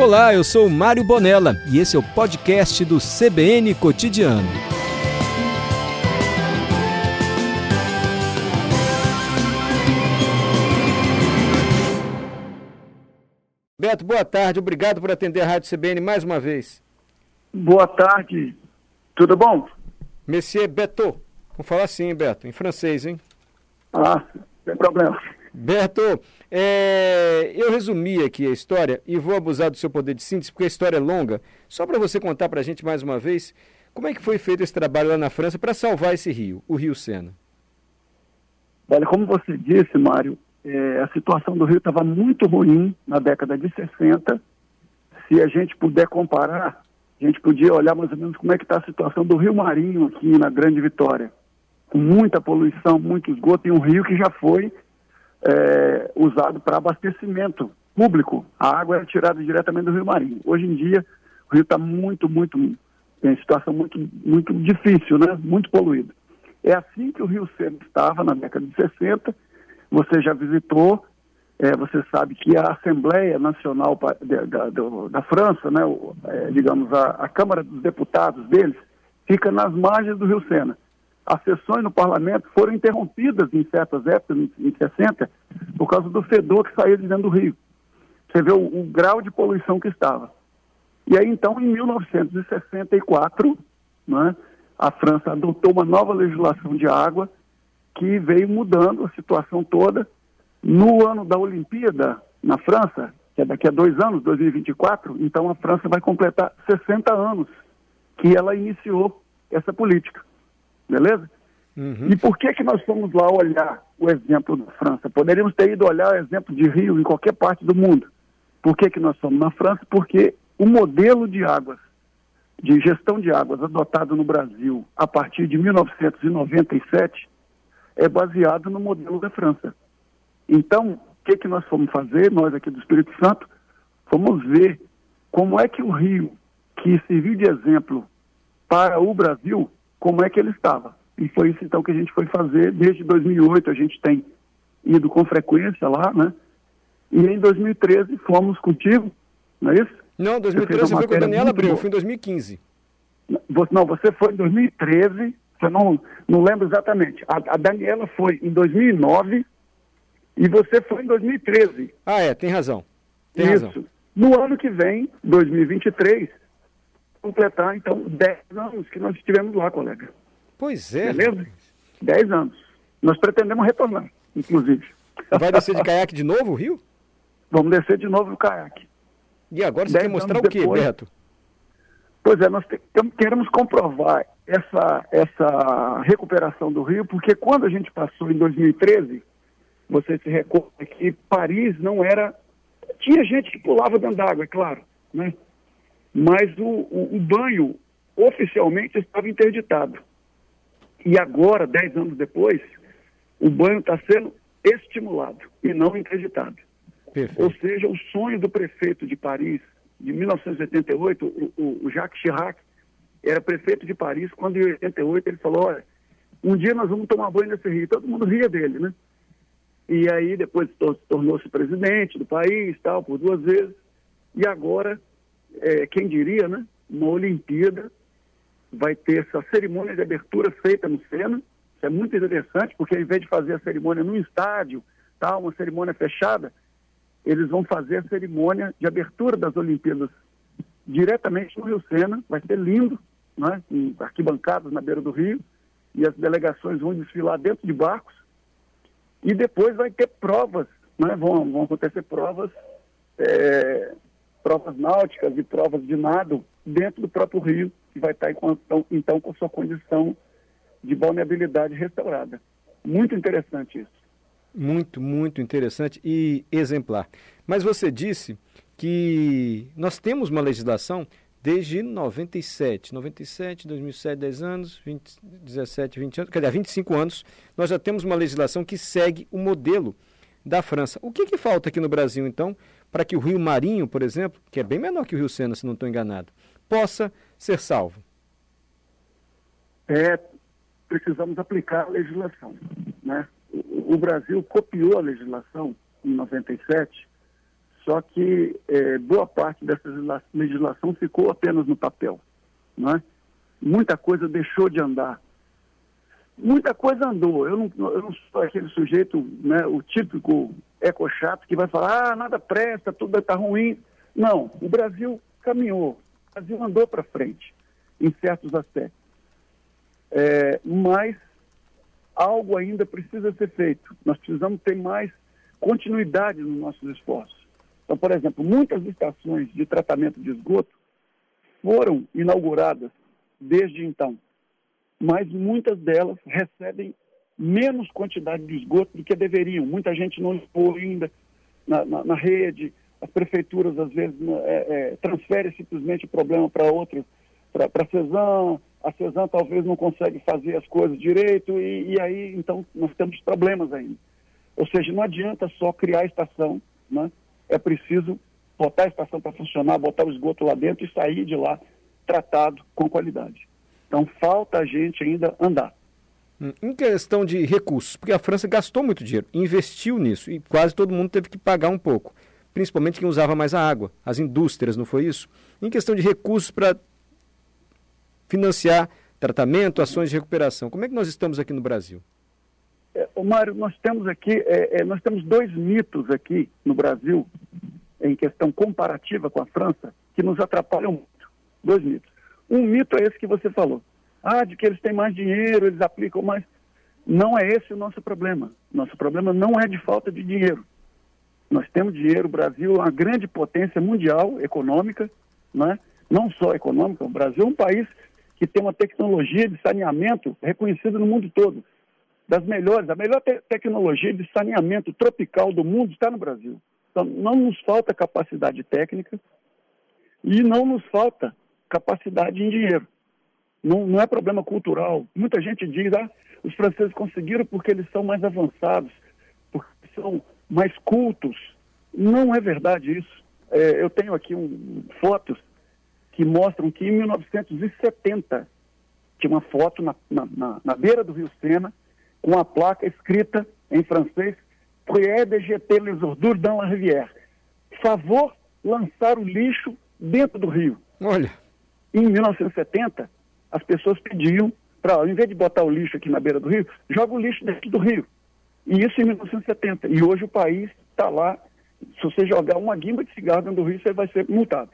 Olá, eu sou Mário Bonella e esse é o podcast do CBN Cotidiano. Beto, boa tarde. Obrigado por atender a Rádio CBN mais uma vez. Boa tarde. Tudo bom? Monsieur Beto. Vamos falar assim, Beto, em francês, hein? Ah, sem problema. Beto, é, eu resumi aqui a história e vou abusar do seu poder de síntese, porque a história é longa. Só para você contar para a gente mais uma vez, como é que foi feito esse trabalho lá na França para salvar esse rio, o Rio Sena? Olha, como você disse, Mário, é, a situação do rio estava muito ruim na década de 60. Se a gente puder comparar, a gente podia olhar mais ou menos como é que está a situação do Rio Marinho aqui na Grande Vitória. Com muita poluição, muito esgoto, e um rio que já foi é, usado para abastecimento público. A água era tirada diretamente do Rio Marinho. Hoje em dia, o rio está muito, muito, em situação muito, muito difícil, né? muito poluído. É assim que o Rio Sena estava na década de 60. Você já visitou, é, você sabe que a Assembleia Nacional da, da, da França, né, é, digamos, a, a Câmara dos Deputados deles, fica nas margens do Rio Sena as sessões no parlamento foram interrompidas em certas épocas, em 60, por causa do fedor que saía de dentro do rio. Você vê o, o grau de poluição que estava. E aí, então, em 1964, né, a França adotou uma nova legislação de água que veio mudando a situação toda. No ano da Olimpíada, na França, que é daqui a dois anos, 2024, então a França vai completar 60 anos que ela iniciou essa política. Beleza? Uhum. E por que, que nós fomos lá olhar o exemplo da França? Poderíamos ter ido olhar o exemplo de Rio em qualquer parte do mundo. Por que, que nós fomos na França? Porque o modelo de águas, de gestão de águas adotado no Brasil a partir de 1997 é baseado no modelo da França. Então, o que, que nós fomos fazer, nós aqui do Espírito Santo? Fomos ver como é que o Rio, que serviu de exemplo para o Brasil, como é que ele estava. E foi isso então que a gente foi fazer. Desde 2008 a gente tem ido com frequência lá, né? E em 2013 fomos contigo, não é isso? Não, 2013 você foi com a Daniela Abreu, foi em 2015. Não, você foi em 2013, você não, não lembro exatamente. A, a Daniela foi em 2009 e você foi em 2013. Ah, é, tem razão. Tem isso. Razão. No ano que vem, 2023, completar, então, 10 anos que nós estivemos lá, colega. Pois é. Beleza? 10 anos. Nós pretendemos retornar, inclusive. Vai descer de caiaque de novo, o Rio? Vamos descer de novo o caiaque. E agora você quer mostrar o quê, depois, Beto? Pois é, nós te, queremos comprovar essa, essa recuperação do Rio, porque quando a gente passou em 2013, você se recorda que Paris não era. Tinha gente que pulava dentro d'água, é claro, né? Mas o, o, o banho oficialmente estava interditado. E agora, dez anos depois, o banho está sendo estimulado e não interditado. Perfeito. Ou seja, o sonho do prefeito de Paris, de 1988, o, o, Jacques Chirac, era prefeito de Paris, quando em 88 ele falou, olha, um dia nós vamos tomar banho nesse rio. Todo mundo ria dele, né? E aí depois tornou-se presidente do país, tal, por duas vezes. E agora é, quem diria, né? Uma Olimpíada vai ter essa cerimônia de abertura feita no Sena. Isso é muito interessante, porque ao invés de fazer a cerimônia num estádio, tal, uma cerimônia fechada, eles vão fazer a cerimônia de abertura das Olimpíadas diretamente no Rio Sena. Vai ser lindo, né? com arquibancadas na beira do rio, e as delegações vão desfilar dentro de barcos. E depois vai ter provas, né? vão, vão acontecer provas é, provas náuticas e provas de nado dentro do próprio rio, que vai estar então, então com sua condição de vulnerabilidade restaurada. Muito interessante isso. Muito, muito interessante e exemplar. Mas você disse que nós temos uma legislação desde 97, 97, 2007, 10 anos, 20, 17, 20 anos, quer dizer, 25 anos, nós já temos uma legislação que segue o modelo da França. O que, que falta aqui no Brasil, então, para que o Rio Marinho, por exemplo, que é bem menor que o Rio Sena, se não estou enganado, possa ser salvo? É, precisamos aplicar a legislação. Né? O, Brasil copiou a legislação em 97 Só que é, boa parte dessa legislação ficou apenas no papel. Né? Muita coisa deixou de andar. Muita coisa andou. Eu não, eu não sou aquele sujeito, né, o típico eco-chato que vai falar, ah, nada presta, tudo está ruim. Não, o Brasil caminhou, o Brasil andou para frente em certos aspectos. É, mas algo ainda precisa ser feito. Nós precisamos ter mais continuidade nos nossos esforços. Então, por exemplo, muitas estações de tratamento de esgoto foram inauguradas desde então, mas muitas delas recebem menos quantidade de esgoto do que deveriam. Muita gente não limpou ainda na, na, na rede, as prefeituras às vezes né, é, é, transferem simplesmente o problema para outros, para a CESAM, a CESAM talvez não consegue fazer as coisas direito e, e, aí então nós temos problemas ainda. Ou seja, não adianta só criar a estação, né? é preciso botar a estação para funcionar, botar o esgoto lá dentro e sair de lá tratado com qualidade. Então falta a gente ainda andar. Hum, em questão de recursos, porque a França gastou muito dinheiro, investiu nisso e quase todo mundo teve que pagar um pouco, principalmente quem usava mais a água, as indústrias, não foi isso? Em questão de recursos para financiar tratamento, ações de recuperação, como é que nós estamos aqui no Brasil? É, Mário, nós temos aqui, é, é, nós temos dois mitos aqui no Brasil, em questão comparativa com a França, que nos atrapalham muito. Dois mitos. Um mito é esse que você falou. Ah, de que eles têm mais dinheiro, eles aplicam mais. Não é esse o nosso problema. Nosso problema não é de falta de dinheiro. Nós temos dinheiro, o Brasil é uma grande potência mundial econômica, né? não só econômica, o Brasil é um país que tem uma tecnologia de saneamento reconhecida no mundo todo. Das melhores, a melhor te tecnologia de saneamento tropical do mundo está no Brasil. Então, não nos falta capacidade técnica e não nos falta capacidade em dinheiro. Não, não é problema cultural. Muita gente diz, ah, os franceses conseguiram porque eles são mais avançados, porque são mais cultos. Não é verdade isso. É, eu tenho aqui um, fotos que mostram que em 1970 tinha uma foto na, na, na beira do Rio Sena com a placa escrita em francês Prière de les ordures dans la rivière. Favor lançar o lixo dentro do rio. Olha. Em 1970, as pessoas pediam para, ao invés de botar o lixo aqui na beira do rio, joga o lixo dentro do rio. E isso em 1970. E hoje o país está lá. Se você jogar uma guimba de cigarro dentro do rio, você vai ser multado.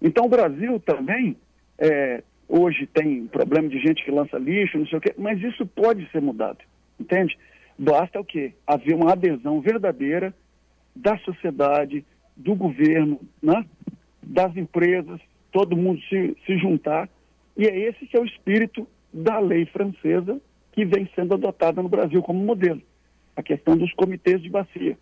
Então o Brasil também, é, hoje tem problema de gente que lança lixo, não sei o quê, mas isso pode ser mudado, entende? Basta o quê? Haver uma adesão verdadeira da sociedade, do governo, né? das empresas, todo mundo se, se juntar e é esse que é o espírito da lei francesa que vem sendo adotada no Brasil como modelo. A questão dos comitês de bacia.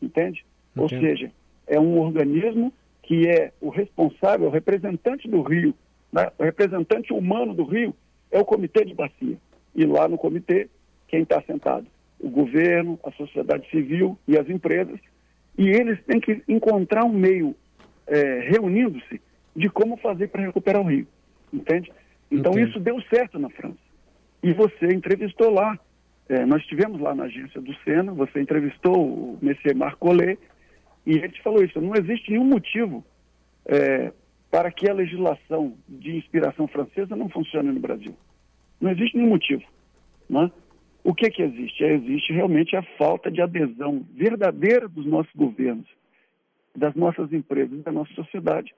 Entende? Entendo. Ou seja, é um organismo que é o responsável, o representante do rio, né? o representante humano do rio é o comitê de bacia. E lá no comitê, quem está sentado? O governo, a sociedade civil e as empresas. E eles têm que encontrar um meio, é, reunindo-se, de como fazer para recuperar o rio. Entende? Então Entendi. isso deu certo na França. E você entrevistou lá. É, nós estivemos lá na agência do Sena, você entrevistou o Messier Marcollet, e ele te falou isso. Não existe nenhum motivo é, para que a legislação de inspiração francesa não funcione no Brasil. Não existe nenhum motivo. Né? O que, que existe? Existe realmente a falta de adesão verdadeira dos nossos governos, das nossas empresas, da nossa sociedade.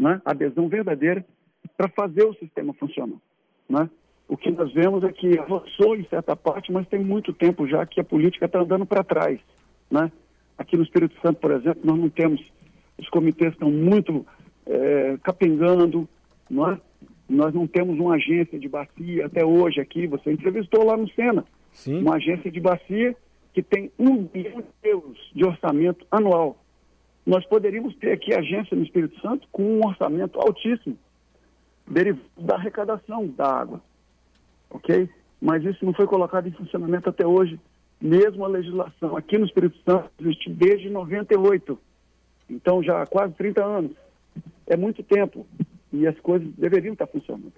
Né? Adesão verdadeira para fazer o sistema funcionar. Né? O que nós vemos é que avançou em certa parte, mas tem muito tempo já que a política está andando para trás. Né? Aqui no Espírito Santo, por exemplo, nós não temos, os comitês estão muito é, capengando, não é? nós não temos uma agência de bacia até hoje aqui, você entrevistou lá no Sena, Sim. uma agência de bacia que tem um bilhão de euros de orçamento anual. Nós poderíamos ter aqui agência no Espírito Santo com um orçamento altíssimo derivado da arrecadação da água. Ok? Mas isso não foi colocado em funcionamento até hoje. Mesmo a legislação aqui no Espírito Santo existe desde 98. Então já há quase 30 anos. É muito tempo. E as coisas deveriam estar funcionando.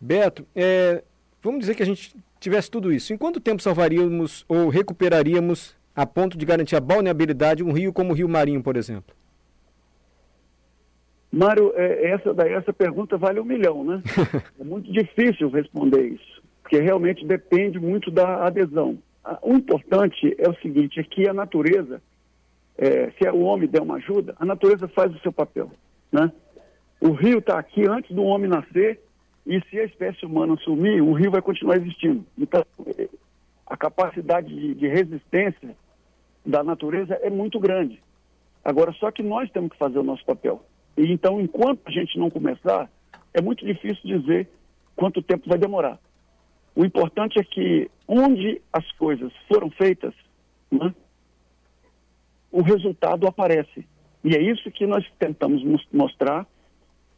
Beto, é, vamos dizer que a gente tivesse tudo isso. Em quanto tempo salvaríamos ou recuperaríamos a ponto de garantir a balneabilidade um rio como o Rio Marinho, por exemplo? Mário, é, essa, essa pergunta vale um milhão, né? é muito difícil responder isso, porque realmente depende muito da adesão. O importante é o seguinte, é que a natureza, é, se o homem der uma ajuda, a natureza faz o seu papel, né? O rio está aqui antes do homem nascer e se a espécie humana sumir, o rio vai continuar existindo. Então, a capacidade de, de resistência da natureza é muito grande. Agora, só que nós temos que fazer o nosso papel. E então, enquanto a gente não começar, é muito difícil dizer quanto tempo vai demorar. O importante é que onde as coisas foram feitas, né, o resultado aparece. E é isso que nós tentamos mostrar.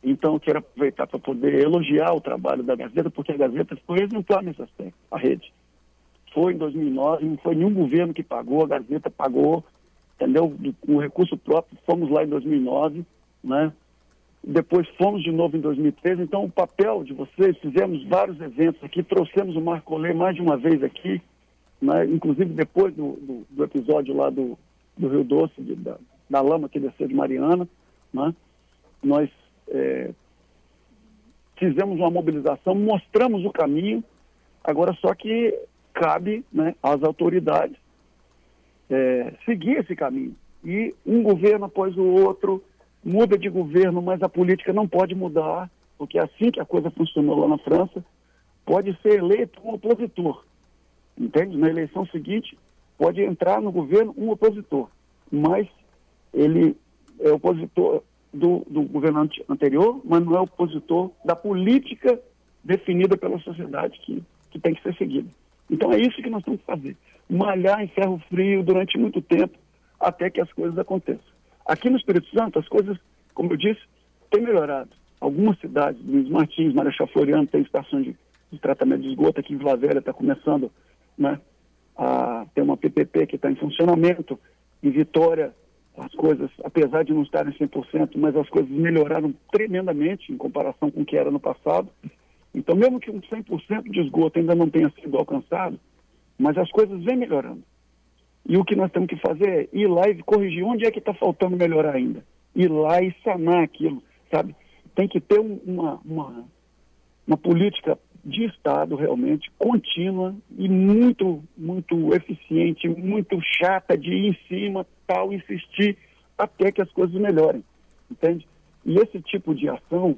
Então, eu quero aproveitar para poder elogiar o trabalho da Gazeta, porque a Gazeta foi exemplar nesse aspecto, a rede. Foi em 2009, não foi nenhum governo que pagou, a Gazeta pagou, entendeu? Com recurso próprio, fomos lá em 2009 né? Depois fomos de novo em 2013. Então, o papel de vocês, fizemos vários eventos aqui, trouxemos o Marco Olê mais de uma vez aqui, né? inclusive depois do, do, do, episódio lá do, do Rio Doce, de, da, da, lama que desceu de Mariana. Né? Nós é, fizemos uma mobilização, mostramos o caminho, agora só que cabe né, às autoridades é, seguir esse caminho. E um governo após o outro muda de governo, mas a política não pode mudar, porque é assim que a coisa funcionou lá na França, pode ser eleito um opositor. Entende? Na eleição seguinte, pode entrar no governo um opositor, mas ele é opositor do, do governo anterior, mas não é opositor da política definida pela sociedade que, que tem que ser seguida. Então é isso que nós temos que fazer. Malhar em ferro frio durante muito tempo até que as coisas aconteçam. Aqui no Espírito Santo, as coisas, como eu disse, têm melhorado. Algumas cidades, Luiz Martins, Marechal Floriano, tem estação de, de, tratamento de esgoto. Aqui em Vila Velha está começando né, a ter uma PPP que está em funcionamento. Em Vitória, as coisas, apesar de não estarem 100%, mas as coisas melhoraram tremendamente em comparação com o que era no passado. Então, mesmo que um 100% de esgoto ainda não tenha sido alcançado, mas as coisas vêm melhorando. E o que nós temos que fazer é ir lá e corrigir onde é que está faltando melhorar ainda. Ir lá e sanar aquilo, sabe? Tem que ter uma, uma, uma política de Estado realmente contínua e muito, muito eficiente, muito chata de ir em cima, tal, insistir até que as coisas melhorem, entende? E esse tipo de ação,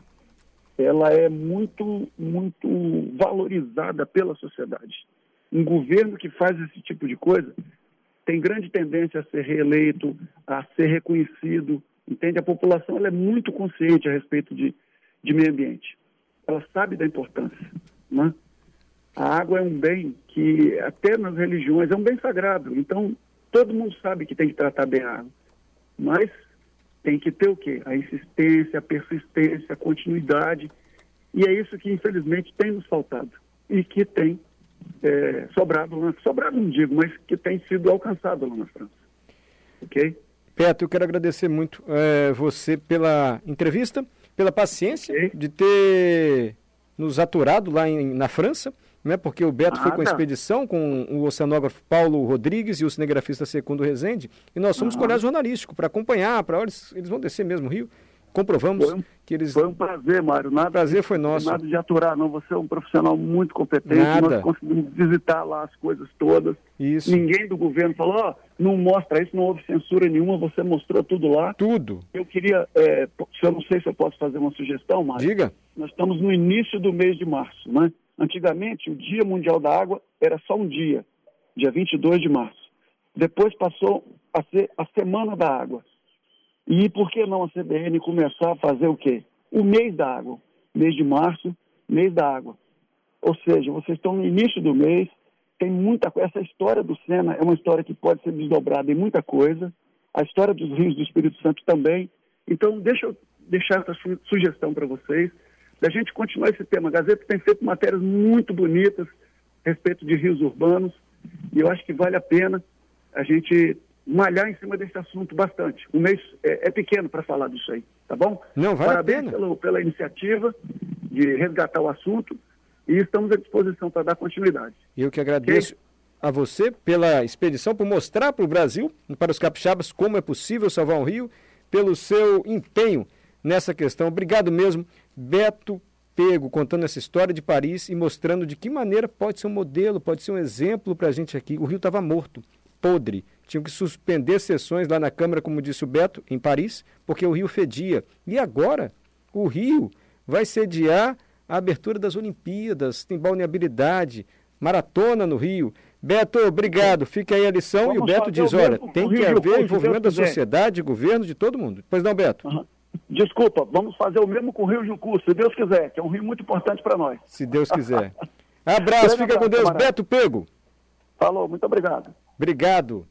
ela é muito, muito valorizada pela sociedade. Um governo que faz esse tipo de coisa tem grande tendência a ser reeleito, a ser reconhecido, entende? A população ela é muito consciente a respeito de, de meio ambiente. Ela sabe da importância, né? A água é um bem que, até nas religiões, é um bem sagrado. Então, todo mundo sabe que tem que tratar bem a água. Mas tem que ter o quê? A insistência, a persistência, a continuidade. E é isso que, infelizmente, tem nos faltado. E que tem é, sobrado sobrado não digo, mas que tem sido alcançado lá na França. Ok? Beto, eu quero agradecer muito é, você pela entrevista, pela paciência okay. de ter nos aturado lá em, na França, né, porque o Beto ah, foi com a expedição com o oceanógrafo Paulo Rodrigues e o cinegrafista Secundo Rezende, e nós fomos ah. colégio jornalístico para acompanhar, para eles, eles vão descer mesmo o Rio, comprovamos um, que eles. Foi um prazer, Mário. Nada, prazer foi nosso. Nada de aturar, não. Você é um profissional muito competente. Nada. Nós conseguimos visitar lá as coisas todas. Isso. Ninguém do governo falou, ó, oh, não mostra isso, não houve censura nenhuma, você mostrou tudo lá. Tudo. Eu queria, é, eu não sei se eu posso fazer uma sugestão, Mário. Diga. Nós estamos no início do mês de março, né? Antigamente, o Dia Mundial da Água era só um dia, dia 22 de março. Depois passou a ser a Semana da Água. E por que não a CBN começar a fazer o quê? O mês da água. Mês de março, mês da água. Ou seja, vocês estão no início do mês, tem muita coisa. Essa história do Sena é uma história que pode ser desdobrada em muita coisa. A história dos rios do Espírito Santo também. Então, deixa eu deixar essa sugestão para vocês, da gente continuar esse tema. A Gazeta tem feito matérias muito bonitas a respeito de rios urbanos, e eu acho que vale a pena a gente malhar em cima desse assunto bastante. Um mês é, é pequeno para falar disso aí, tá bom? Não, vale Parabéns a pena. Pela, pela iniciativa de resgatar o assunto e estamos à disposição para dar continuidade. Eu que agradeço. Okay? a você pela expedição, por mostrar para o Brasil, para os capixabas, como é possível salvar um rio, pelo seu empenho nessa questão. Obrigado mesmo, Beto Pego, contando essa história de Paris e mostrando de que maneira pode ser um modelo, pode ser um exemplo para a gente aqui. O rio estava morto, podre. Tinham que suspender sessões lá na Câmara, como disse o Beto, em Paris, porque o rio fedia. E agora, o rio vai sediar a abertura das Olimpíadas, tem balneabilidade, maratona no Rio. Beto, obrigado. Fica aí a lição. Vamos e o Beto diz: olha, tem que haver envolvimento da sociedade, governo, de todo mundo. Pois não, Beto? Uhum. Desculpa, vamos fazer o mesmo com o Rio Jucu, se Deus quiser, que é um rio muito importante para nós. Se Deus quiser. Abraço, fica com Deus. Camarada. Beto Pego. Falou, muito obrigado. Obrigado.